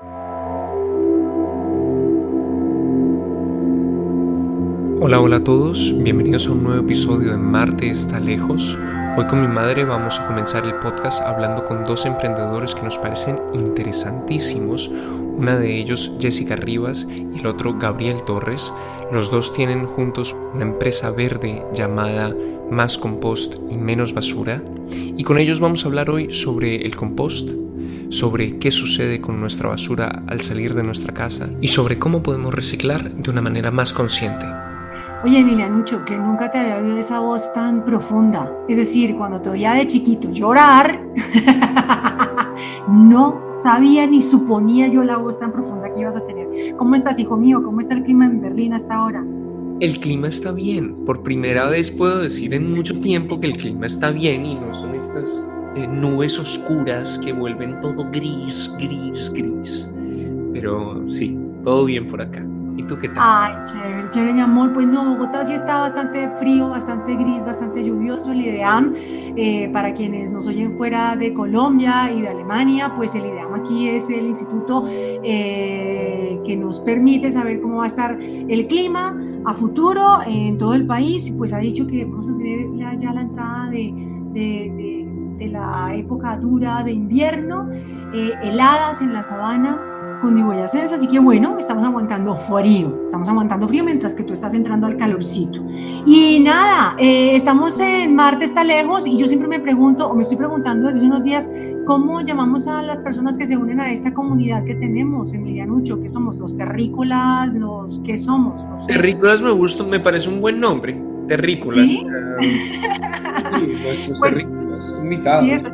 Hola, hola a todos, bienvenidos a un nuevo episodio de Marte está lejos. Hoy con mi madre vamos a comenzar el podcast hablando con dos emprendedores que nos parecen interesantísimos. Una de ellos Jessica Rivas y el otro Gabriel Torres. Los dos tienen juntos una empresa verde llamada Más Compost y Menos Basura. Y con ellos vamos a hablar hoy sobre el compost, sobre qué sucede con nuestra basura al salir de nuestra casa y sobre cómo podemos reciclar de una manera más consciente. Oye, Emilianucho, que nunca te había oído esa voz tan profunda. Es decir, cuando te oía de chiquito llorar, no sabía ni suponía yo la voz tan profunda que ibas a tener. ¿Cómo estás, hijo mío? ¿Cómo está el clima en Berlín hasta ahora? El clima está bien. Por primera vez puedo decir en mucho tiempo que el clima está bien y no son estas eh, nubes oscuras que vuelven todo gris, gris, gris. Pero sí, todo bien por acá. ¿Y tú qué tal? Ay, chévere, chévere, mi amor. Pues no, Bogotá sí está bastante frío, bastante gris, bastante lluvioso. El IDEAM, eh, para quienes nos oyen fuera de Colombia y de Alemania, pues el IDEAM aquí es el instituto eh, que nos permite saber cómo va a estar el clima a futuro en todo el país. Pues ha dicho que vamos a tener ya, la entrada de, de, la época dura de invierno, eh, heladas en la sabana cundiboyacense, así que bueno, estamos aguantando frío, estamos aguantando frío mientras que tú estás entrando al calorcito. Y nada, eh, estamos en Marte está lejos y yo siempre me pregunto, o me estoy preguntando desde unos días, ¿cómo llamamos a las personas que se unen a esta comunidad que tenemos, Emilianucho? ¿Qué somos? ¿Los terrícolas? ¿Los qué somos? Terrícolas me gusta, me parece un buen nombre, terrícolas. ¿Sí? sí pues, invitados. Sí, está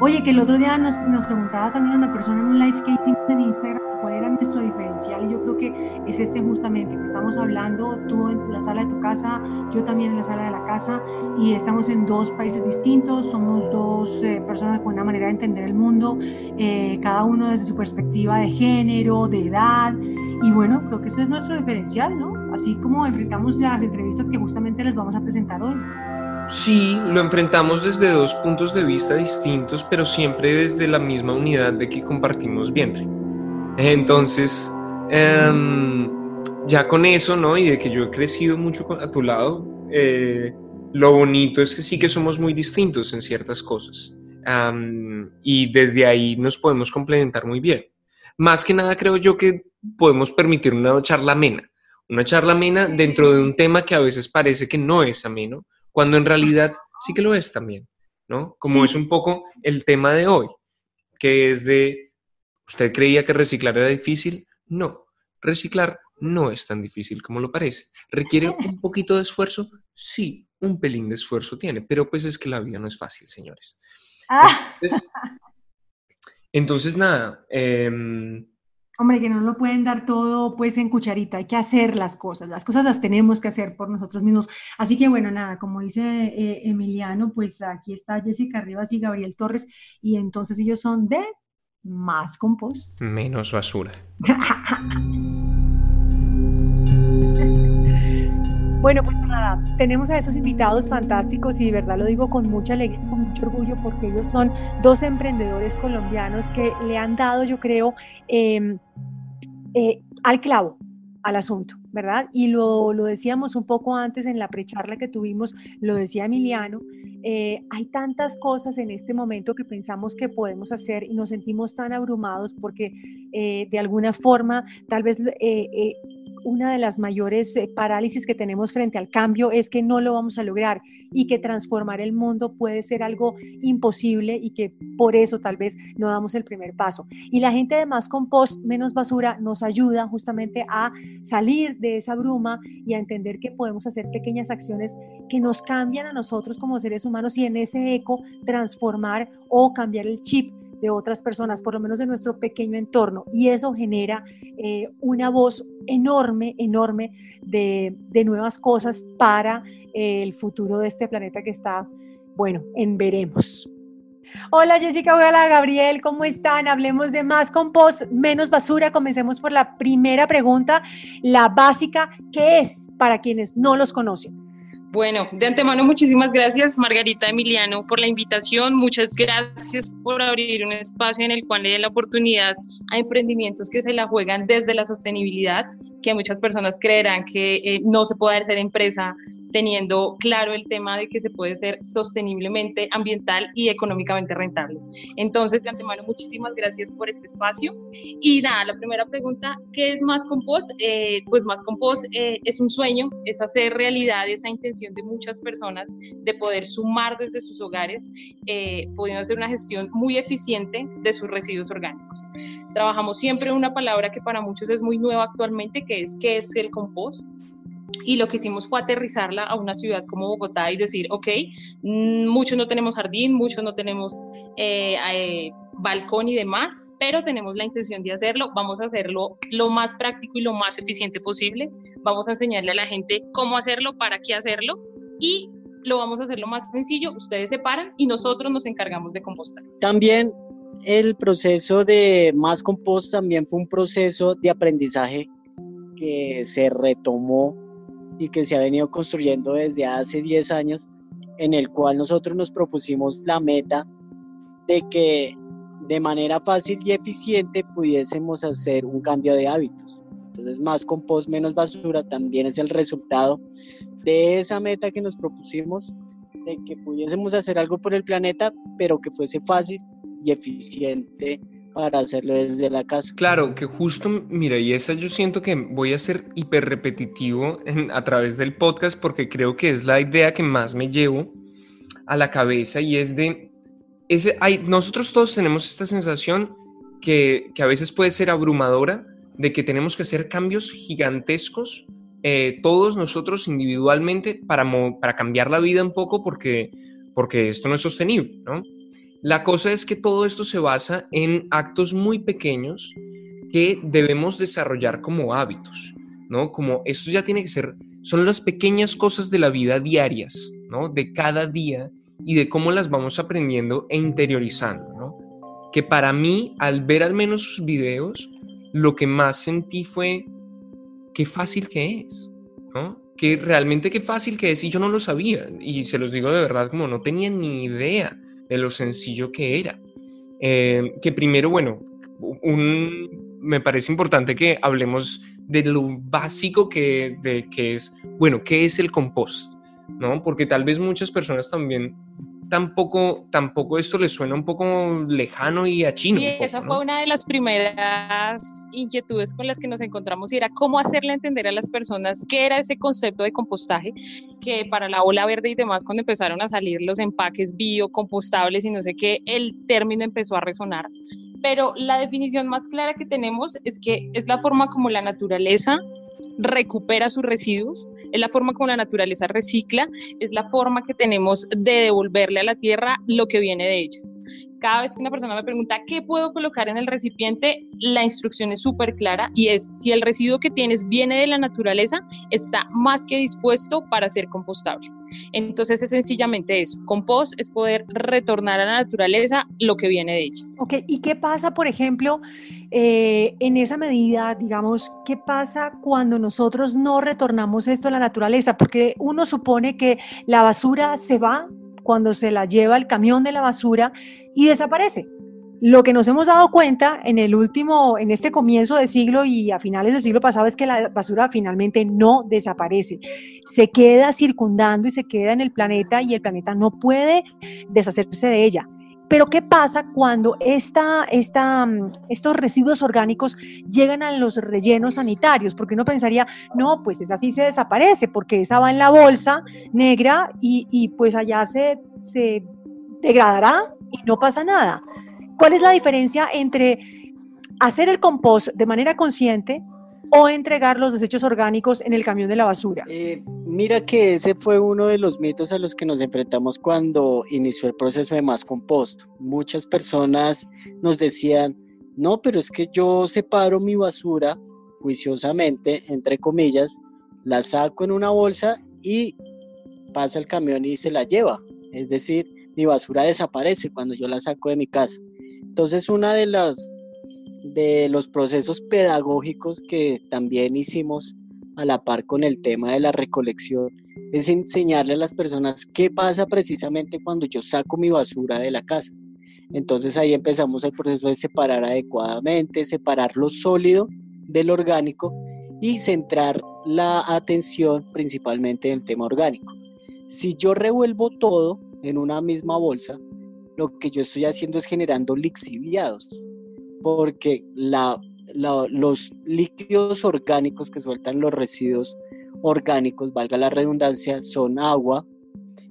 Oye, que el otro día nos, nos, preguntaba también una persona en un live que hicimos en Instagram cuál era nuestro diferencial y yo creo que es este justamente, que estamos hablando tú en la sala de tu casa, yo también en la sala de la casa y estamos en dos países distintos, somos dos eh, personas con una manera de entender el mundo, eh, cada uno desde su perspectiva de género, de edad y bueno, creo que ese es nuestro diferencial, ¿no? Así como enfrentamos las entrevistas que justamente les vamos a presentar hoy. Sí, lo enfrentamos desde dos puntos de vista distintos, pero siempre desde la misma unidad de que compartimos vientre. Entonces, em, ya con eso, ¿no? Y de que yo he crecido mucho a tu lado, eh, lo bonito es que sí que somos muy distintos en ciertas cosas. y desde ahí nos podemos complementar muy bien. Más que nada creo yo que podemos permitir una charla amena. Una charla amena dentro de un tema que a veces parece que no es ameno, cuando en realidad sí que lo es también, ¿no? Como es un poco el tema de hoy, que es de, ¿usted creía que reciclar era difícil? No, reciclar no es tan difícil como lo parece. ¿Requiere un poquito de esfuerzo? Sí, un pelín de esfuerzo tiene, pero pues es que la vida no es fácil, señores. Ah. Entonces, nada, eh, Hombre, que no lo pueden dar todo pues en cucharita, hay que hacer las cosas, las cosas las tenemos que hacer por nosotros mismos. Así que bueno, nada, como dice eh, Emiliano, pues aquí está Jessica Rivas y Gabriel Torres y entonces ellos son de más compost. Menos basura. Bueno, pues nada, tenemos a esos invitados fantásticos y de verdad lo digo con mucha alegría, orgullo, porque ellos son dos emprendedores colombianos que le han dado, yo creo, em, eh, al clavo al asunto, ¿verdad? Y lo, lo, decíamos un poco antes en la precharla que tuvimos, lo decía Emiliano, eh, hay tantas cosas en este momento que pensamos que podemos hacer y nos sentimos tan abrumados porque eh, de alguna forma tal vez una de las mayores eh, parálisis que tenemos frente al cambio es que no lo vamos a lograr y que transformar el mundo puede ser algo imposible y que por eso tal vez no damos el primer paso. Y la gente de Más Compost, Menos Basura nos ayuda justamente a salir de esa bruma y a entender que podemos hacer pequeñas acciones que nos cambian a nosotros como seres humanos y en ese eco transformar o cambiar el chip de otras personas, por lo menos de nuestro pequeño entorno. Y eso genera eh, una voz enorme, enorme de, nuevas cosas para eh, el futuro de este planeta que está, bueno, en veremos. Hola Jessica, hola Gabriel, ¿cómo están? Hablemos de más compost, menos basura. Comencemos por la primera pregunta, la básica, ¿qué es para quienes no los conocen? Bueno, de antemano muchísimas gracias Margarita Emiliano por la invitación, muchas gracias por abrir un espacio en el cual le dé la oportunidad a emprendimientos que se la juegan desde la sostenibilidad, que muchas personas creerán que eh, no se puede hacer empresa teniendo claro el tema de que se puede ser sosteniblemente, ambiental y económicamente rentable. Entonces, de antemano, muchísimas gracias por este espacio. Y nada, la primera pregunta, ¿qué es Más Compost? Eh, pues Más Compost eh, es un sueño, es hacer realidad esa intención de muchas personas de poder sumar desde sus hogares, eh, pudiendo hacer una gestión muy eficiente de sus residuos orgánicos. Trabajamos siempre una palabra que para muchos es muy nueva actualmente, que es ¿qué es el compost? Y lo que hicimos fue aterrizarla a una ciudad como Bogotá y decir, ok, mm, muchos no tenemos jardín, muchos no tenemos eh, eh, balcón y demás, pero tenemos la intención de hacerlo, vamos a hacerlo lo más práctico y lo más eficiente posible, vamos a enseñarle a la gente cómo hacerlo, para qué hacerlo y lo vamos a hacer lo más sencillo, ustedes se paran y nosotros nos encargamos de compostar. También el proceso de Más Compost también fue un proceso de aprendizaje que se retomó y que se ha venido construyendo desde hace 10 años, en el cual nosotros nos propusimos la meta de que de manera fácil y eficiente pudiésemos hacer un cambio de hábitos. Entonces, más compost, menos basura también es el resultado de esa meta que nos propusimos, de que pudiésemos hacer algo por el planeta, pero que fuese fácil y eficiente para hacerlo desde la casa. Claro, que justo, mira, y esa yo siento que voy a ser hiper repetitivo a través del podcast porque creo que es la idea que más me llevo a la cabeza y es de, ese, hay, nosotros todos tenemos esta sensación que, que, a veces puede ser abrumadora de que tenemos que hacer cambios gigantescos, eh, todos nosotros individualmente, para, para cambiar la vida un poco porque, porque esto no es sostenible, ¿no? La cosa es que todo esto se basa en actos muy pequeños que debemos desarrollar como hábitos, ¿no? Como esto ya tiene que ser, son las pequeñas cosas de la vida diarias, ¿no? De cada día y de cómo las vamos aprendiendo e interiorizando, ¿no? Que para mí, al ver al menos sus videos, lo que más sentí fue qué fácil que es, ¿no? Que realmente qué fácil que es y yo no lo sabía y se los digo de verdad como no tenía ni idea de lo sencillo que era. Eh, que primero, bueno, un, me parece importante que hablemos de lo básico que, de, que es, bueno, ¿qué es el compost? ¿No? Porque tal vez muchas personas también tampoco, tampoco esto les suena un poco lejano y a chino. Sí, esa fue una de las primeras inquietudes con las que nos encontramos y era cómo hacerle entender a las personas qué era ese concepto de compostaje, que para la ola verde y demás, cuando empezaron a salir los empaques biocompostables y no sé qué, el término empezó a resonar. Pero la definición más clara que tenemos es que es la forma como la naturaleza recupera sus residuos, es la forma como la naturaleza recicla, es la forma que tenemos de devolverle a la tierra lo que viene de ella. Cada vez que una persona me pregunta qué puedo colocar en el recipiente, la instrucción es súper clara y es si el residuo que tienes viene de la naturaleza, está más que dispuesto para ser compostable. Entonces es sencillamente eso. Compost es poder retornar a la naturaleza lo que viene de ella. Ok, ¿y qué pasa, por ejemplo, eh, en esa medida, digamos, qué pasa cuando nosotros no retornamos esto a la naturaleza? Porque uno supone que la basura se va cuando se la lleva el camión de la basura y desaparece. Lo que nos hemos dado cuenta en el último, en este comienzo de siglo y a finales del siglo pasado es que la basura finalmente no desaparece. Se queda circundando y se queda en el planeta y el planeta no puede deshacerse de ella. Pero ¿qué pasa cuando esta, esta, mm, estos residuos orgánicos llegan a los rellenos sanitarios? Porque uno pensaría, no, pues esa sí se desaparece, porque esa va en la bolsa negra y, y pues allá se, se degradará y no pasa nada. ¿Cuál es la diferencia entre hacer el compost de manera consciente o entregar los desechos orgánicos en el camión de la basura? Eh, mira que ese fue uno de los mitos a los que nos enfrentamos cuando inició el proceso de más compost. Muchas personas nos decían, no, pero es que yo separo mi basura juiciosamente, entre comillas, la saco en una bolsa y pasa el camión y se la lleva. Es decir, mi basura desaparece cuando yo la saco de mi casa. Entonces, una de las de los procesos pedagógicos que también hicimos a la par con el tema de la recolección, es enseñarle a las personas qué pasa precisamente cuando yo saco mi basura de la casa. Entonces ahí empezamos el proceso de separar adecuadamente, separar lo sólido del orgánico y centrar la atención principalmente en el tema orgánico. Si yo revuelvo todo en una misma bolsa, lo que yo estoy haciendo es generando lixiviados, porque los líquidos orgánicos que sueltan los residuos orgánicos, valga la redundancia, son agua,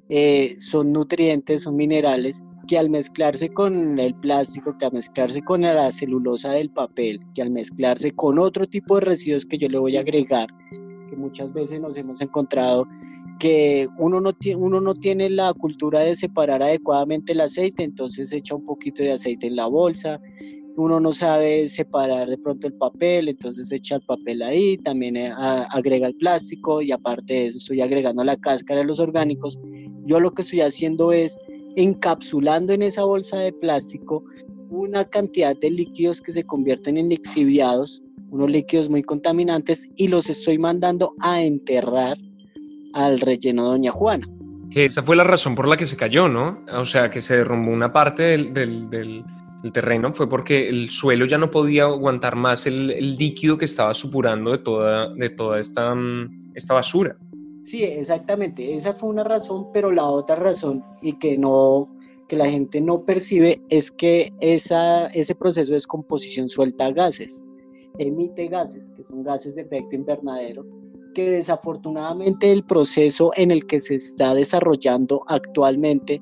eh, son nutrientes, son minerales que al mezclarse con el plástico, que al mezclarse con la celulosa del papel, que al mezclarse con otro tipo de residuos que yo le voy a agregar, que muchas veces nos hemos encontrado que uno no, tiene, uno no tiene la cultura de separar adecuadamente el aceite, entonces echa un poquito de aceite en la bolsa, uno no sabe separar de pronto el papel, entonces echa el papel ahí, también eh, agrega el plástico y aparte de eso estoy agregando la cáscara de los orgánicos. Yo lo que estoy haciendo es encapsulando en esa bolsa de plástico una cantidad de líquidos que se convierten en lixiviados, unos líquidos muy contaminantes, y los estoy mandando a enterrar al relleno Doña Juana. esa fue la razón por la que se cayó, ¿no? O sea, que se derrumbó una parte del, del, terreno, fue porque el suelo ya no podía aguantar más el, el líquido que estaba supurando de toda, de toda esta, mm, esta basura. Sí, exactamente. Esa fue una razón, pero la otra razón y que no que la gente no percibe es que esa, ese proceso de descomposición suelta gases, emite gases, que son gases de efecto invernadero, que desafortunadamente el proceso en el que se está desarrollando actualmente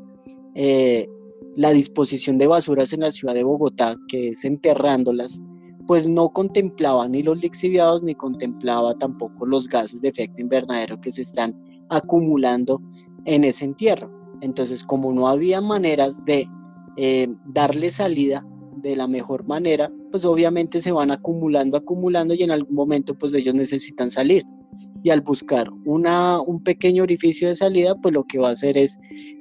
eh, la disposición de basuras en la ciudad de Bogotá, que es enterrándolas, pues no contemplaba ni los lixiviados ni contemplaba tampoco los gases de efecto invernadero que se están acumulando en ese entierro. Entonces, como no había maneras de eh, darle salida de la mejor manera, pues obviamente se van acumulando, acumulando y en algún momento pues ellos necesitan salir. Y al buscar una, un pequeño orificio de salida, pues lo que va a hacer es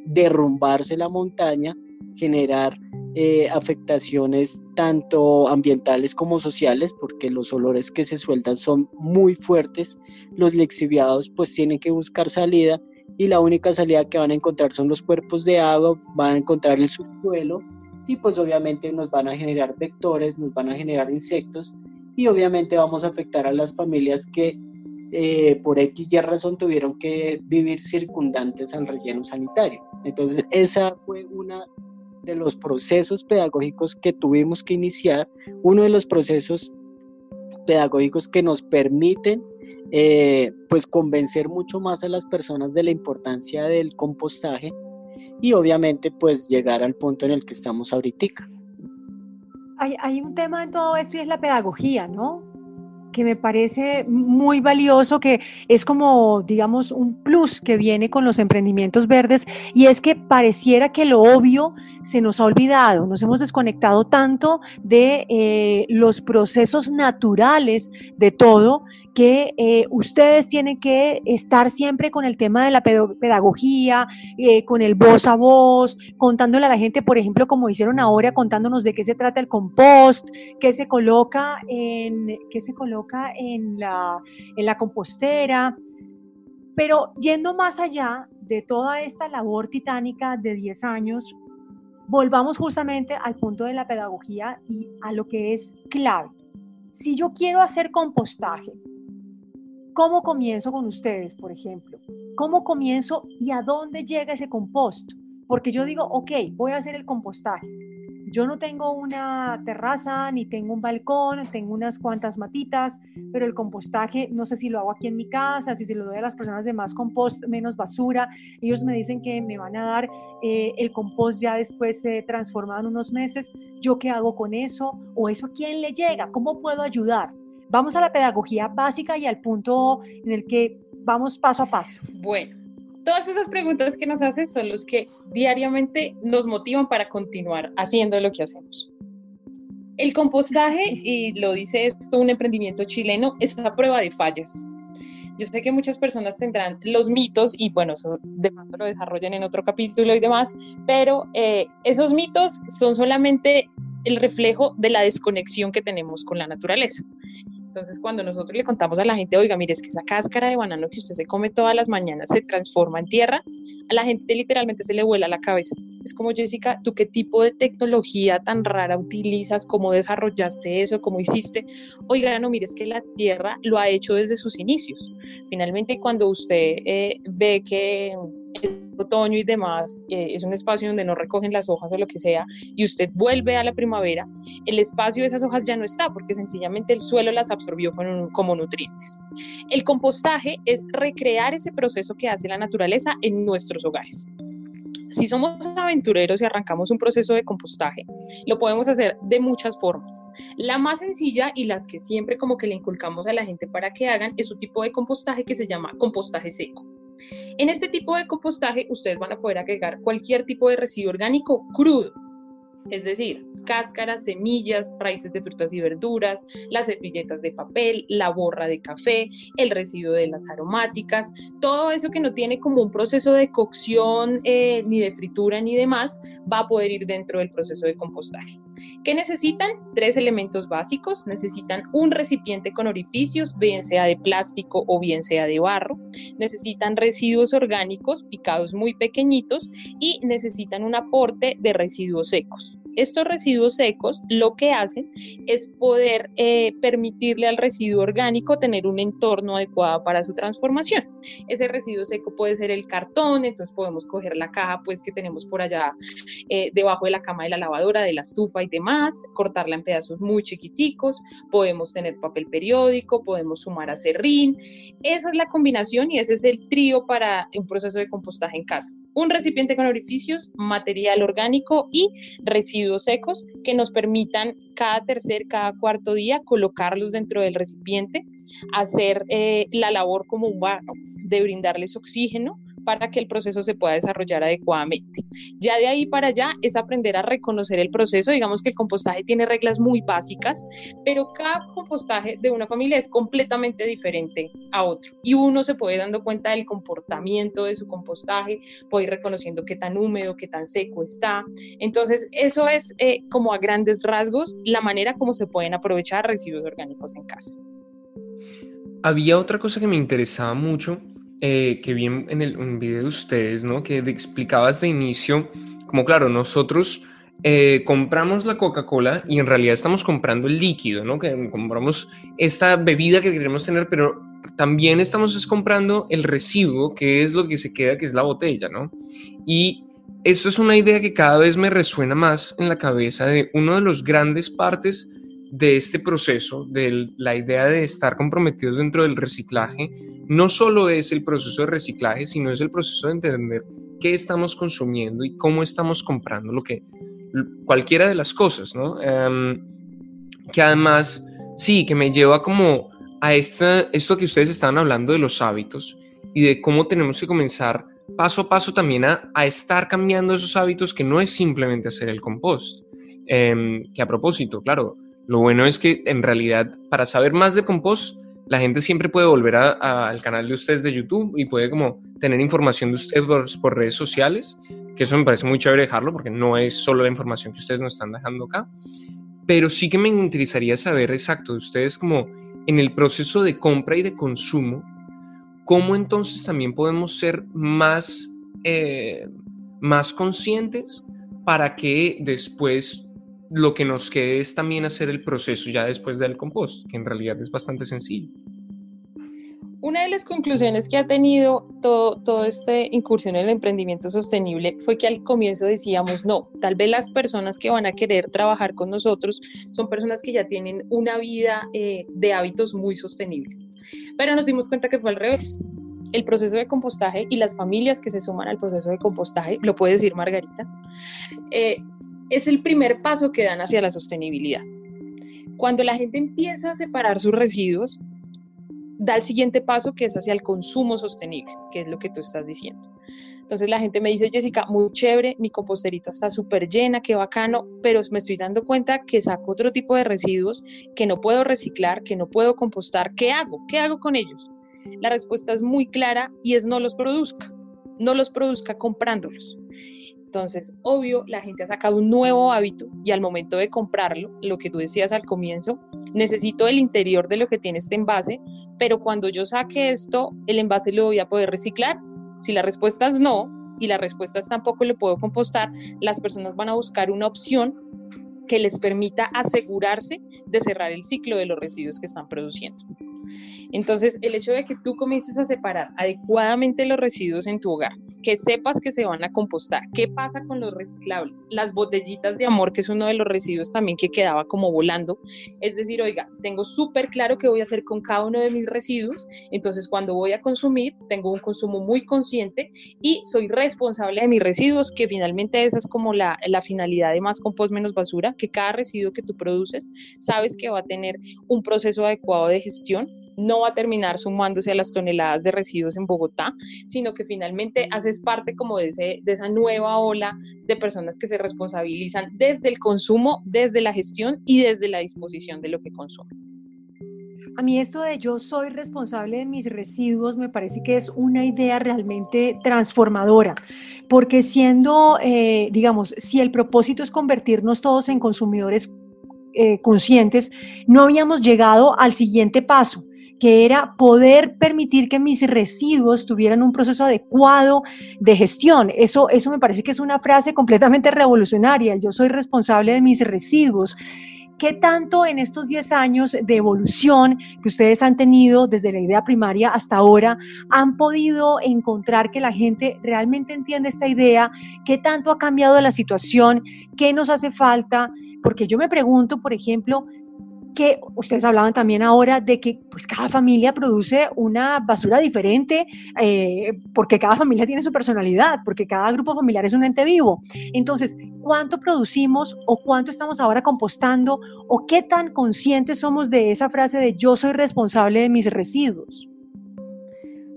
derrumbarse la montaña, generar eh, afectaciones tanto ambientales como sociales, porque los olores que se sueltan son muy fuertes. Los lixiviados pues tienen que buscar salida y la única salida que van a encontrar son los cuerpos de agua, van a encontrar el subsuelo y pues obviamente nos van a generar vectores, nos van a generar insectos y obviamente vamos a afectar a las familias que eh, por X y razón tuvieron que vivir circundantes al relleno sanitario. Entonces esa fue una de los procesos pedagógicos que tuvimos que iniciar, uno de los procesos pedagógicos que nos permiten eh, pues convencer mucho más a las personas de la importancia del compostaje y obviamente pues llegar al punto en el que estamos ahorita. Hay, hay un tema en todo esto y es la pedagogía, ¿no? Que me parece muy valioso, que es como, digamos, un plus que viene con los emprendimientos verdes, y es que pareciera que lo obvio se nos ha olvidado, nos hemos desconectado tanto de eh, los procesos naturales de todo, que eh, ustedes tienen que estar siempre con el tema de la pedagogía, eh, con el voz a voz, contándole a la gente, por ejemplo, como hicieron ahora, contándonos de qué se trata el compost, qué se coloca en, qué se coloca en, la, en la compostera. Pero yendo más allá de toda esta labor titánica de 10 años, volvamos justamente al punto de la pedagogía y a lo que es clave. Si yo quiero hacer compostaje, ¿Cómo comienzo con ustedes, por ejemplo? ¿Cómo comienzo y a dónde llega ese compost? Porque yo digo, ok, voy a hacer el compostaje. Yo no tengo una terraza, ni tengo un balcón, tengo unas cuantas matitas, pero el compostaje, no sé si lo hago aquí en mi casa, si se lo doy a las personas de más compost, menos basura. Ellos me dicen que me van a dar eh, el compost ya después eh, transformado en unos meses. ¿Yo qué hago con eso? ¿O eso a quién le llega? ¿Cómo puedo ayudar? Vamos a la pedagogía básica y al punto en el que vamos paso a paso. Bueno, todas esas preguntas que nos haces son los que diariamente nos motivan para continuar haciendo lo que hacemos. El compostaje, y lo dice esto un emprendimiento chileno, es una prueba de fallas. Yo sé que muchas personas tendrán los mitos y bueno, eso de pronto lo desarrollan en otro capítulo y demás, pero eh, esos mitos son solamente el reflejo de la desconexión que tenemos con la naturaleza. Entonces, cuando nosotros le contamos a la gente, oiga, mire, es que esa cáscara de banano que usted se come todas las mañanas se transforma en tierra, a la gente literalmente se le vuela la cabeza. Es como, Jessica, ¿tú qué tipo de tecnología tan rara utilizas? ¿Cómo desarrollaste eso? ¿Cómo hiciste? Oiga, no, mire, es que la tierra lo ha hecho desde sus inicios. Finalmente, cuando usted eh, ve que otoño y demás, eh, es un espacio donde no recogen las hojas o lo que sea, y usted vuelve a la primavera, el espacio de esas hojas ya no está, porque sencillamente el suelo las absorbió como nutrientes. El compostaje es recrear ese proceso que hace la naturaleza en nuestros hogares. Si somos aventureros y arrancamos un proceso de compostaje, lo podemos hacer de muchas formas. La más sencilla y las que siempre como que le inculcamos a la gente para que hagan es un tipo de compostaje que se llama compostaje seco. En este tipo de compostaje ustedes van a poder agregar cualquier tipo de residuo orgánico crudo, es decir, cáscaras, semillas, raíces de frutas y verduras, las servilletas de papel, la borra de café, el residuo de las aromáticas, todo eso que no tiene como un proceso de cocción eh, ni de fritura ni demás, va a poder ir dentro del proceso de compostaje. ¿Qué necesitan? Tres elementos básicos. Necesitan un recipiente con orificios, bien sea de plástico o bien sea de barro. Necesitan residuos orgánicos picados muy pequeñitos y necesitan un aporte de residuos secos. Estos residuos secos lo que hacen es poder eh, permitirle al residuo orgánico tener un entorno adecuado para su transformación. Ese residuo seco puede ser el cartón, entonces podemos coger la caja pues que tenemos por allá eh, debajo de la cama de la lavadora, de la estufa y demás, cortarla en pedazos muy chiquiticos, podemos tener papel periódico, podemos sumar a serrín. Esa es la combinación y ese es el trío para un proceso de compostaje en casa un recipiente con orificios, material orgánico y residuos secos que nos permitan cada tercer, cada cuarto día colocarlos dentro del recipiente, hacer eh, la labor como un barro de brindarles oxígeno, para que el proceso se pueda desarrollar adecuadamente. Ya de ahí para allá es aprender a reconocer el proceso. Digamos que el compostaje tiene reglas muy básicas, pero cada compostaje de una familia es completamente diferente a otro. Y uno se puede dando cuenta del comportamiento de su compostaje, puede ir reconociendo qué tan húmedo, qué tan seco está. Entonces, eso es eh, como a grandes rasgos la manera como se pueden aprovechar residuos orgánicos en casa. Había otra cosa que me interesaba mucho eh, que vi en, el, un video de ustedes, ¿no? Que explicabas de inicio, como claro, nosotros eh, compramos la Coca-Cola y en realidad estamos comprando el líquido, ¿no? Que compramos esta bebida que queremos tener, pero también estamos comprando el residuo, que es lo que se queda, que es la botella, ¿no? Y esto es una idea que cada vez me resuena más en la cabeza de uno de los grandes partes de este proceso, de la idea de estar comprometidos dentro del reciclaje, no solo es el proceso de reciclaje, sino es el proceso de entender qué estamos consumiendo y cómo estamos comprando lo que cualquiera de las cosas, ¿no? Em, que además, sí, que me lleva como a esta, esto que ustedes estaban hablando de los hábitos y de cómo tenemos que comenzar paso a paso también a, a estar cambiando esos hábitos que no es simplemente hacer el compost. Em, que a propósito, claro, lo bueno es que en realidad para saber más de compost, la gente siempre puede volver al canal de ustedes de YouTube y puede como tener información de ustedes por, redes sociales, que eso me parece muy chévere dejarlo porque no es solo la información que ustedes nos están dejando acá, pero sí que me interesaría saber exacto de ustedes como en el proceso de compra y de consumo, cómo entonces también podemos ser más, eh, más conscientes para que después lo que nos quede es también hacer el proceso ya después del compost, que en realidad es bastante sencillo. Una de las conclusiones que ha tenido todo, todo esta incursión en el emprendimiento sostenible fue que al comienzo decíamos, no, tal vez las personas que van a querer trabajar con nosotros son personas que ya tienen una vida eh, de hábitos muy sostenibles. Pero nos dimos cuenta que fue al revés. El proceso de compostaje y las familias que se suman al proceso de compostaje, lo puede decir Margarita, eh, es el primer paso que dan hacia la sostenibilidad. Cuando la gente empieza a separar sus residuos, da el siguiente paso que es hacia el consumo sostenible, que es lo que tú estás diciendo. Entonces la gente me dice, Jessica, muy chévere, mi composterita está súper llena, qué bacano, pero me estoy dando cuenta que saco otro tipo de residuos que no puedo reciclar, que no puedo compostar. ¿Qué hago? ¿Qué hago con ellos? La respuesta es muy clara y es no los produzca, no los produzca comprándolos. Entonces, obvio, la gente ha sacado un nuevo hábito y al momento de comprarlo, lo que tú decías al comienzo, necesito el interior de lo que tiene este envase, pero cuando yo saque esto, el envase lo voy a poder reciclar. Si la respuesta es no y la respuesta es tampoco lo puedo compostar, las personas van a buscar una opción que les permita asegurarse de cerrar el ciclo de los residuos que están produciendo. Entonces, el hecho de que tú comiences a separar adecuadamente los residuos en tu hogar, que sepas que se van a compostar, qué pasa con los reciclables, las botellitas de amor, que es uno de los residuos también que quedaba como volando, es decir, oiga, tengo súper claro qué voy a hacer con cada uno de mis residuos, entonces cuando voy a consumir, tengo un consumo muy consciente y soy responsable de mis residuos, que finalmente esa es como la, la finalidad de más compost menos basura, que cada residuo que tú produces, sabes que va a tener un proceso adecuado de gestión no va a terminar sumándose a las toneladas de residuos en Bogotá, sino que finalmente haces parte como de, ese, de esa nueva ola de personas que se responsabilizan desde el consumo, desde la gestión y desde la disposición de lo que consumen. A mí esto de yo soy responsable de mis residuos me parece que es una idea realmente transformadora, porque siendo, eh, digamos, si el propósito es convertirnos todos en consumidores eh, conscientes, no habíamos llegado al siguiente paso, que era poder permitir que mis residuos tuvieran un proceso adecuado de gestión. Eso, eso me parece que es una frase completamente revolucionaria. Yo soy responsable de mis residuos. ¿Qué tanto en estos 10 años de evolución que ustedes han tenido desde la idea primaria hasta ahora han podido encontrar que la gente realmente entiende esta idea? ¿Qué tanto ha cambiado la situación? ¿Qué nos hace falta? Porque yo me pregunto, por ejemplo, que ustedes hablaban también ahora de que pues cada familia produce una basura diferente eh, porque cada familia tiene su personalidad, porque cada grupo familiar es un ente vivo. Entonces, ¿cuánto producimos o cuánto estamos ahora compostando o qué tan conscientes somos de esa frase de yo soy responsable de mis residuos?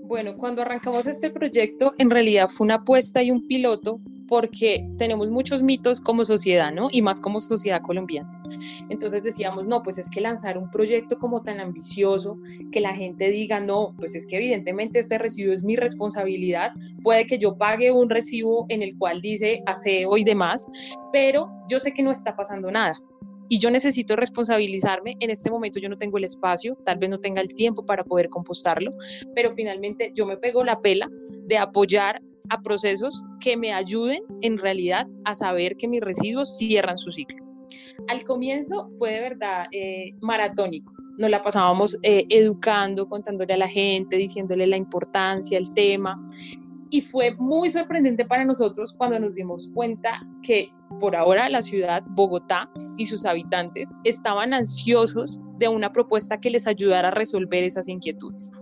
Bueno, cuando arrancamos este proyecto, en realidad fue una apuesta y un piloto porque tenemos muchos mitos como sociedad, ¿no? Y más como sociedad colombiana. Entonces decíamos, no, pues es que lanzar un proyecto como tan ambicioso, que la gente diga, no, pues es que evidentemente este recibo es mi responsabilidad, puede que yo pague un recibo en el cual dice aseo y demás, pero yo sé que no está pasando nada y yo necesito responsabilizarme. En este momento yo no tengo el espacio, tal vez no tenga el tiempo para poder compostarlo, pero finalmente yo me pego la pela de apoyar a procesos que me ayuden en realidad a saber que mis residuos cierran su ciclo. Al comienzo fue de verdad eh, maratónico. Nos la pasábamos eh, educando, contándole a la gente, diciéndole la importancia, el tema. Y fue muy sorprendente para nosotros cuando nos dimos cuenta que por ahora la ciudad, Bogotá y sus habitantes estaban ansiosos de una propuesta que les ayudara a resolver esas inquietudes.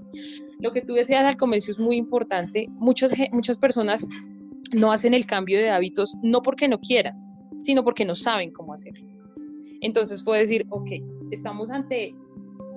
Lo que tú decías al comienzo es muy importante. Muchas, muchas personas no hacen el cambio de hábitos no porque no quieran, sino porque no saben cómo hacerlo. Entonces fue decir, ok, estamos ante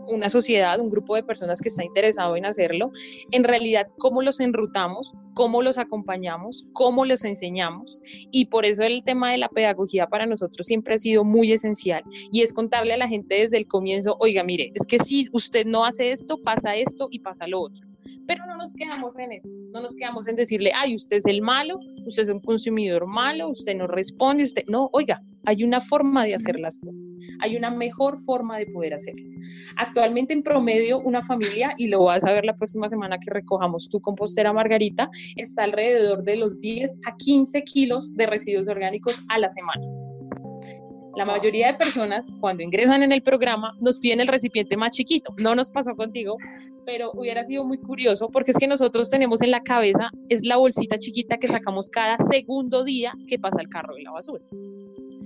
una sociedad, un grupo de personas que está interesado en hacerlo, en realidad cómo los enrutamos, cómo los acompañamos, cómo los enseñamos. Y por eso el tema de la pedagogía para nosotros siempre ha sido muy esencial y es contarle a la gente desde el comienzo, oiga, mire, es que si usted no hace esto, pasa esto y pasa lo otro. Pero no nos quedamos en eso, no nos quedamos en decirle, ay, usted es el malo, usted es un consumidor malo, usted no responde, usted, no, oiga, hay una forma de hacer las cosas, hay una mejor forma de poder hacerlo. Actualmente en promedio una familia, y lo vas a ver la próxima semana que recojamos tu compostera Margarita, está alrededor de los 10 a 15 kilos de residuos orgánicos a la semana. La mayoría de personas cuando ingresan en el programa nos piden el recipiente más chiquito. No nos pasó contigo, pero hubiera sido muy curioso porque es que nosotros tenemos en la cabeza es la bolsita chiquita que sacamos cada segundo día que pasa el carro de la basura.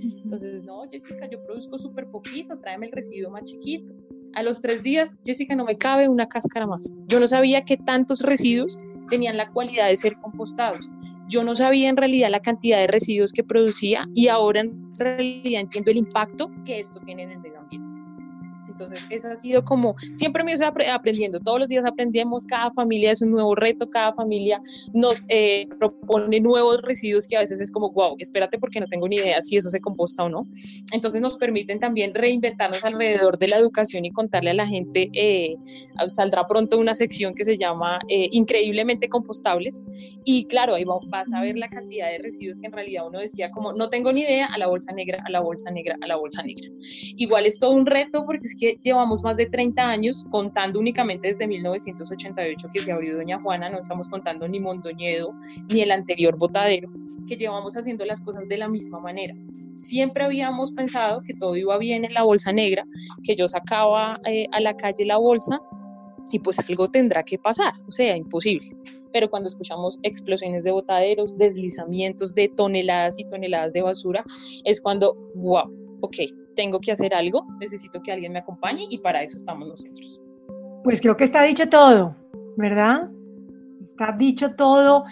Entonces, no, Jessica, yo produzco súper poquito, tráeme el residuo más chiquito. A los tres días, Jessica, no me cabe una cáscara más. Yo no sabía que tantos residuos tenían la cualidad de ser compostados. Yo no sabía en realidad la cantidad de residuos que producía y ahora en realidad entiendo el impacto que esto tiene en el medio ambiente. Entonces, esa ha sido como, siempre me estoy aprendiendo, todos los días aprendemos, cada familia es un nuevo reto, cada familia nos eh, propone nuevos residuos que a veces es como, wow, espérate porque no tengo ni idea si eso se composta o no. Entonces nos permiten también reinventarnos alrededor de la educación y contarle a la gente, eh, saldrá pronto una sección que se llama eh, Increíblemente Compostables y claro, ahí vas a ver la cantidad de residuos que en realidad uno decía como, no tengo ni idea, a la bolsa negra, a la bolsa negra, a la bolsa negra. Igual es todo un reto porque es que llevamos más de 30 años contando únicamente desde 1988 que se abrió Doña Juana, no estamos contando ni Mondoñedo ni el anterior botadero, que llevamos haciendo las cosas de la misma manera. Siempre habíamos pensado que todo iba bien en la bolsa negra, que yo sacaba eh, a la calle la bolsa y pues algo tendrá que pasar, o sea, imposible. Pero cuando escuchamos explosiones de botaderos, deslizamientos de toneladas y toneladas de basura, es cuando, wow, ok, tengo que hacer algo, necesito que alguien me acompañe y para eso estamos nosotros. Pues creo que está dicho todo, ¿verdad? Está dicho todo.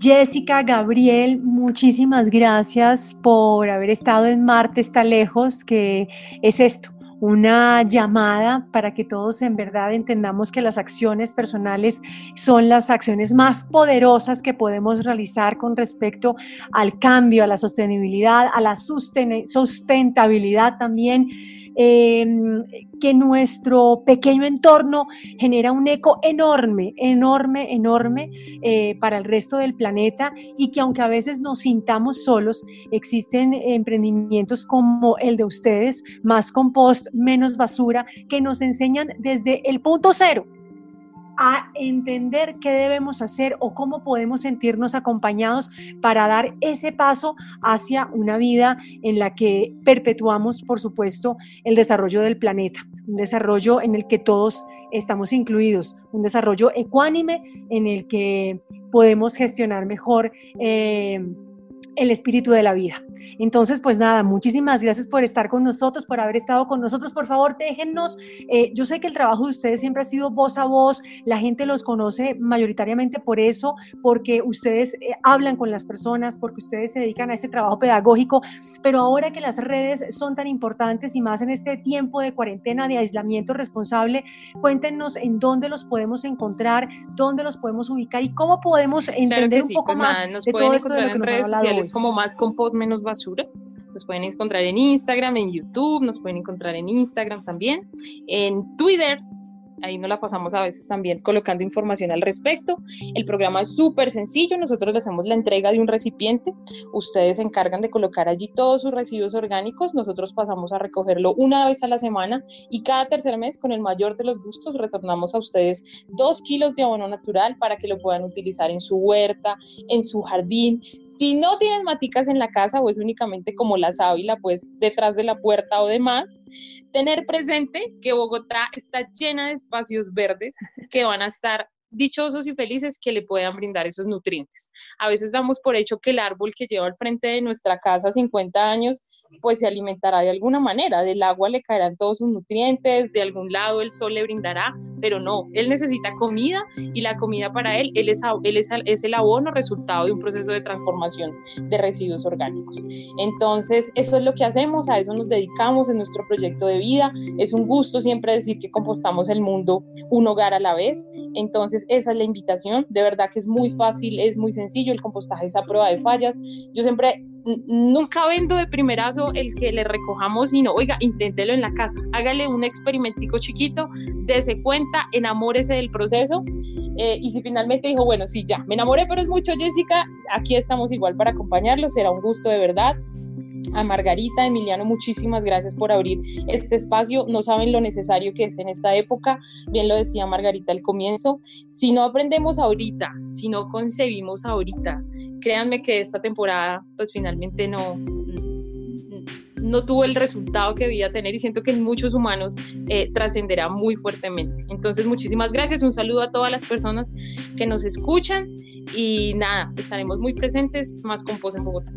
Jessica, Gabriel, muchísimas gracias por haber estado en Marte está lejos, que es esto, una llamada para que todos en verdad entendamos que las acciones personales son las acciones más poderosas que podemos realizar con respecto al cambio, a la sostenibilidad, a la sustentabilidad también Em, que nuestro pequeño entorno genera un eco enorme, enorme, enorme eh, para el resto del planeta y que aunque a veces nos sintamos solos, existen emprendimientos como el de ustedes, más compost, menos basura, que nos enseñan desde el punto cero a entender qué debemos hacer o cómo podemos sentirnos acompañados para dar ese paso hacia una vida en la que perpetuamos, por supuesto, el desarrollo del planeta, un desarrollo en el que todos estamos incluidos, un desarrollo ecuánime en el que podemos gestionar mejor eh, el espíritu de la vida. Entonces, pues nada, muchísimas gracias por estar con nosotros, por haber estado con nosotros. Por favor, déjennos, eh, yo sé que el trabajo de ustedes siempre ha sido voz a voz, la gente los conoce mayoritariamente por eso, porque ustedes eh, hablan con las personas, porque ustedes se dedican a ese trabajo pedagógico, pero ahora que las redes son tan importantes y más en este tiempo de cuarentena, de aislamiento responsable, cuéntenos en dónde los podemos encontrar, dónde los podemos ubicar y cómo podemos entender un poco pues más de todo esto de lo que en redes sociales como más compost menos basura. Nos pueden encontrar en Instagram, en YouTube, nos pueden encontrar en Instagram también, en Twitter ahí nos la pasamos a veces también colocando información al respecto. El programa es súper sencillo, nosotros le hacemos la entrega de un recipiente, ustedes se encargan de colocar allí todos sus residuos orgánicos, nosotros pasamos a recogerlo una vez a la semana y cada tercer mes con el mayor de los gustos retornamos a ustedes dos kilos de abono natural para que lo puedan utilizar en su huerta, en su jardín. Si no tienen maticas en la casa o es únicamente como la sábila, pues detrás de la puerta o demás, tener presente que Bogotá está llena de espacios verdes que van a estar dichosos y felices que le puedan brindar esos nutrientes. A veces damos por hecho que el árbol que lleva al frente de nuestra casa 50 años pues se alimentará de alguna manera, del agua le caerán todos sus nutrientes, de algún lado el sol le brindará, pero no, él necesita comida y la comida para él, él es, es el abono resultado de un proceso de transformación de residuos orgánicos. Entonces, eso es lo que hacemos, a eso nos dedicamos en nuestro proyecto de vida, es un gusto siempre decir que compostamos el mundo un hogar a la vez, entonces esa es la invitación, de verdad que es muy fácil, es muy sencillo, el compostaje es a prueba de fallas, yo siempre nunca vendo de primerazo el que le recojamos, sino, oiga, inténtelo en la casa, hágale un experimentico chiquito, dese cuenta, enamórese del proceso. Eh, y si finalmente dijo, bueno, sí, ya, me enamoré, pero es mucho, Jessica, aquí estamos igual para acompañarlo, será un gusto de verdad a Margarita, Emiliano, muchísimas gracias por abrir este espacio. No saben lo necesario que es en esta época. Bien lo decía Margarita al comienzo. Si no aprendemos ahorita, si no concebimos ahorita, créanme que esta temporada pues finalmente no, no tuvo el resultado que debía tener y siento que en muchos humanos eh, trascenderá muy fuertemente. Entonces, muchísimas gracias, un saludo a todas las personas que nos escuchan y nada, estaremos muy presentes más con Pos en Bogotá.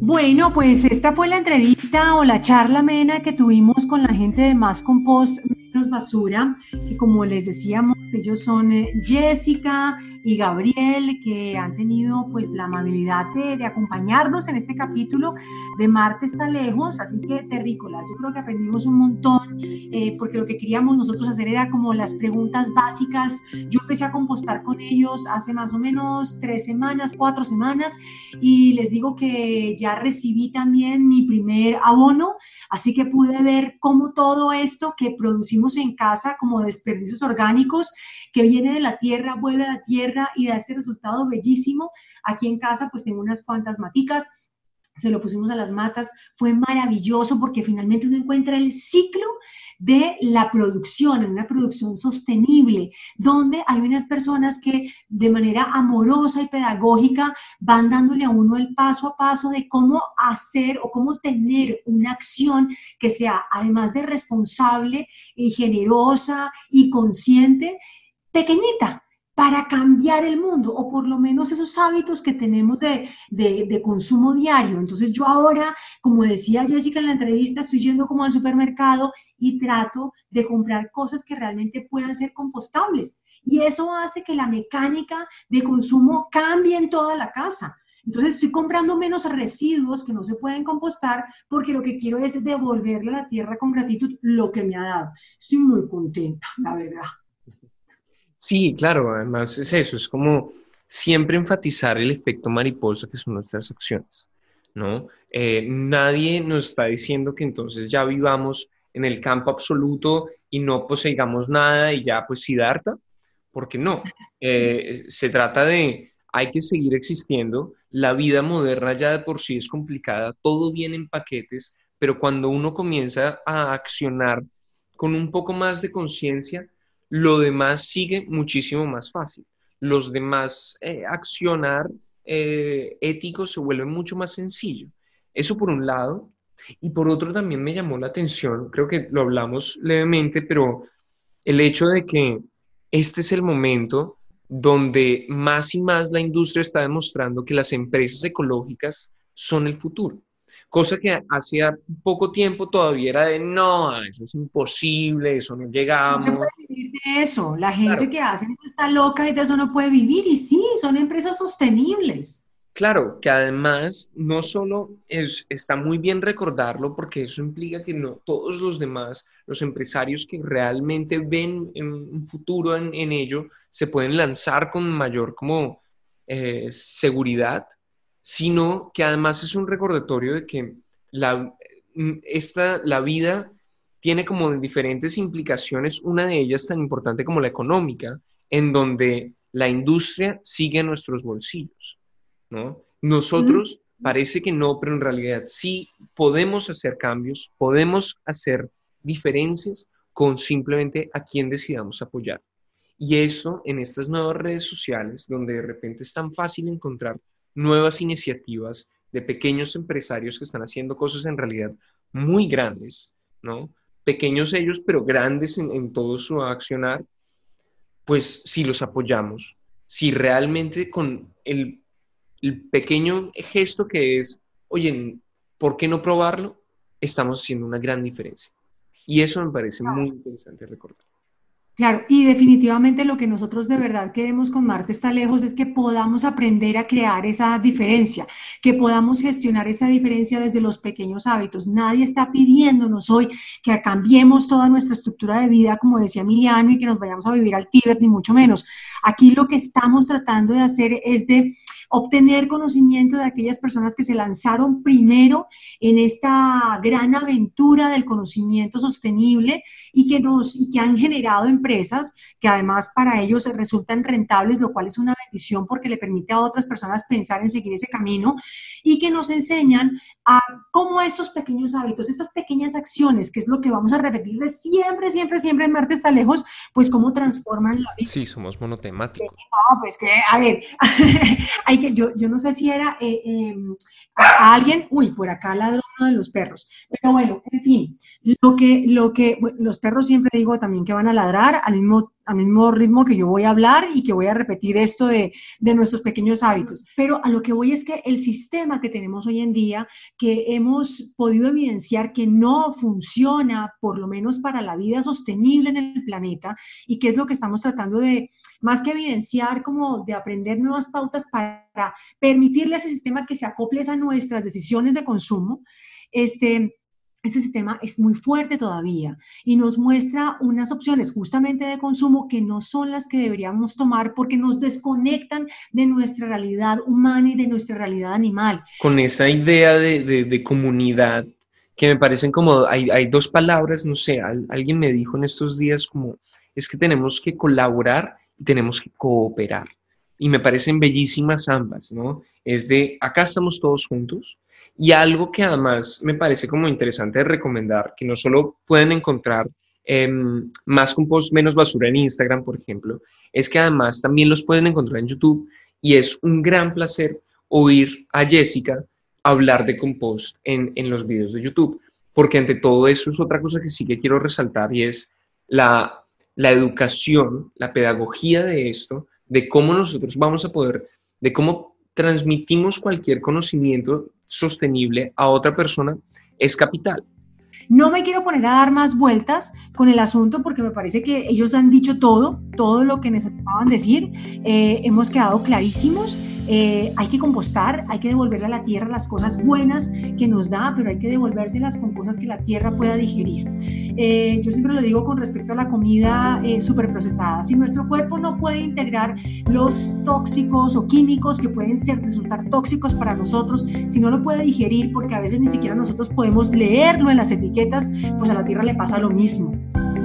Bueno, pues esta fue la entrevista o la charla amena que tuvimos con la gente de Más Compost Menos Basura, que como les decíamos Ellos son eh, Jessica y Gabriel, que han tenido pues la amabilidad de, acompañarnos en este capítulo de Marte está lejos, así que terrícolas, yo creo que aprendimos un montón, eh, porque lo que queríamos nosotros hacer era como las preguntas básicas. Yo empecé a compostar con ellos hace más o menos tres semanas, cuatro semanas, y les digo que ya recibí también mi primer abono, así que pude ver cómo todo esto que producimos en casa como desperdicios orgánicos, que viene de la tierra, vuelve a la tierra y da este resultado bellísimo. Aquí en casa pues tengo unas cuantas maticas, se lo pusimos a las matas, fue maravilloso porque finalmente uno encuentra el ciclo de la producción, en una producción sostenible, donde hay unas personas que de manera amorosa y pedagógica van dándole a uno el paso a paso de cómo hacer o cómo tener una acción que sea, además de responsable y generosa y consciente, pequeñita, para cambiar el mundo, o por lo menos esos hábitos que tenemos de, de, consumo diario. Entonces yo ahora, como decía Jessica en la entrevista, estoy yendo como al supermercado y trato de comprar cosas que realmente puedan ser compostables. Y eso hace que la mecánica de consumo cambie en toda la casa. Entonces estoy comprando menos residuos que no se pueden compostar porque lo que quiero es devolverle a la tierra con gratitud lo que me ha dado. Estoy muy contenta, la verdad. Sí, claro, además es eso, es como siempre enfatizar el efecto mariposa que son nuestras acciones, ¿no? Eh, nadie nos está diciendo que entonces ya vivamos en el campo absoluto y no poseigamos nada y ya pues Siddhartha, porque no, eh, se trata de, hay que seguir existiendo, la vida moderna ya de por sí es complicada, todo viene en paquetes, pero cuando uno comienza a accionar con un poco más de conciencia, lo demás sigue muchísimo más fácil. Los demás eh, accionar eh, éticos se vuelve mucho más sencillo. Eso por un lado. Y por otro también me llamó la atención, creo que lo hablamos levemente, pero el hecho de que este es el momento donde más y más la industria está demostrando que las empresas ecológicas son el futuro cosa que hacía poco tiempo todavía era de no, eso es imposible, eso no llegamos. No se puede vivir de eso, la gente que hace eso está loca y de eso no puede vivir, y sí, son empresas sostenibles. Claro, que además no solo es, está muy bien recordarlo porque eso implica que no todos los demás, los empresarios que realmente ven un futuro en, en ello, se pueden lanzar con mayor como eh, seguridad sino que además es un recordatorio de que la, esta, la vida tiene como diferentes implicaciones, una de ellas tan importante como la económica, en donde la industria sigue a nuestros bolsillos, ¿no? Nosotros parece que no, pero en realidad sí podemos hacer cambios, podemos hacer diferencias con simplemente a quien decidamos apoyar. Y eso en estas nuevas redes sociales, donde de repente es tan fácil encontrar nuevas iniciativas de pequeños empresarios que están haciendo cosas en realidad muy grandes, ¿no? Pequeños ellos, pero grandes en, todo su accionar, pues si los apoyamos, si realmente con el, pequeño gesto que es, oye, ¿por qué no probarlo? Estamos haciendo una gran diferencia. Y eso me parece muy interesante recordar. Claro, y definitivamente lo que nosotros de verdad queremos con Marte está lejos es que podamos aprender a crear esa diferencia, que podamos gestionar esa diferencia desde los pequeños hábitos. Nadie está pidiéndonos hoy que cambiemos toda nuestra estructura de vida, como decía Emiliano, y que nos vayamos a vivir al Tíbet, ni mucho menos. Aquí lo que estamos tratando de hacer es de obtener conocimiento de aquellas personas que se lanzaron primero en esta gran aventura del conocimiento sostenible y que, nos, y que han generado empresas que además para ellos resultan rentables, lo cual es una bendición porque le permite a otras personas pensar en seguir ese camino y que nos enseñan a cómo estos pequeños hábitos, estas pequeñas acciones, que es lo que vamos a repetirle siempre, siempre, siempre en Marte está lejos, pues cómo transforman la vida. Sí, somos monotemáticos. No, pues que, a ver, que, yo, yo no sé si era eh, em, a, alguien, uy, por acá ladrón de los perros, pero bueno, en fin, lo que, lo que, los perros siempre digo también que van a ladrar, al mismo al mismo ritmo que yo voy a hablar y que voy a repetir esto de, de, nuestros pequeños hábitos. Pero a lo que voy es que el sistema que tenemos hoy en día, que hemos podido evidenciar que no funciona, por lo menos para la vida sostenible en el planeta, y que es lo que estamos tratando de, más que evidenciar, como de aprender nuevas pautas para permitirle a ese sistema que se acople a nuestras decisiones de consumo, este, ese sistema es muy fuerte todavía y nos muestra unas opciones justamente de consumo que no son las que deberíamos tomar porque nos desconectan de nuestra realidad humana y de nuestra realidad animal. Con esa idea de, de, comunidad que me parecen como, hay, hay, dos palabras, no sé, alguien me dijo en estos días como, es que tenemos que colaborar y tenemos que cooperar. Y me parecen bellísimas ambas, ¿no? Es de, acá estamos todos juntos, y algo que además me parece como interesante de recomendar, que no solo pueden encontrar em, más compost, menos basura en Instagram, por ejemplo, es que además también los pueden encontrar en YouTube. Y es un gran placer oír a Jessica hablar de compost en, en los videos de YouTube, porque ante todo eso es otra cosa que sí que quiero resaltar y es la, la educación, la pedagogía de esto, de cómo nosotros vamos a poder, de cómo transmitimos cualquier conocimiento sostenible a otra persona es capital. No me quiero poner a dar más vueltas con el asunto porque me parece que ellos han dicho todo, todo lo que necesitaban decir. Eh, hemos quedado clarísimos. Eh, hay que compostar, hay que devolverle a la tierra las cosas buenas que nos da, pero hay que devolvérselas con cosas que la tierra pueda digerir. Eh, yo siempre lo digo con respecto a la comida eh, procesada. Si nuestro cuerpo no puede integrar los tóxicos o químicos que pueden ser, resultar tóxicos para nosotros, si no lo puede digerir, porque a veces ni siquiera nosotros podemos leerlo en las pues a la tierra le pasa lo mismo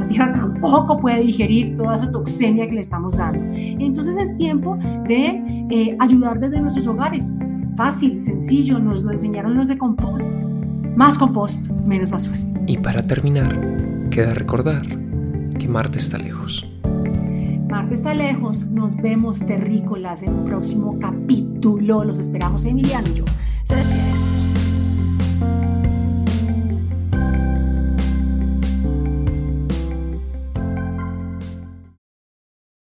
tierra tampoco puede digerir toda esa toxemia que le estamos dando. Entonces es tiempo de eh, ayudar desde nuestros hogares. Fácil, sencillo, nos lo enseñaron los de compost. Más compost, menos basura. Y para terminar, queda recordar que Marte está lejos. Marte está lejos. Nos vemos terrícolas en un próximo capítulo. Los esperamos Emiliano y yo.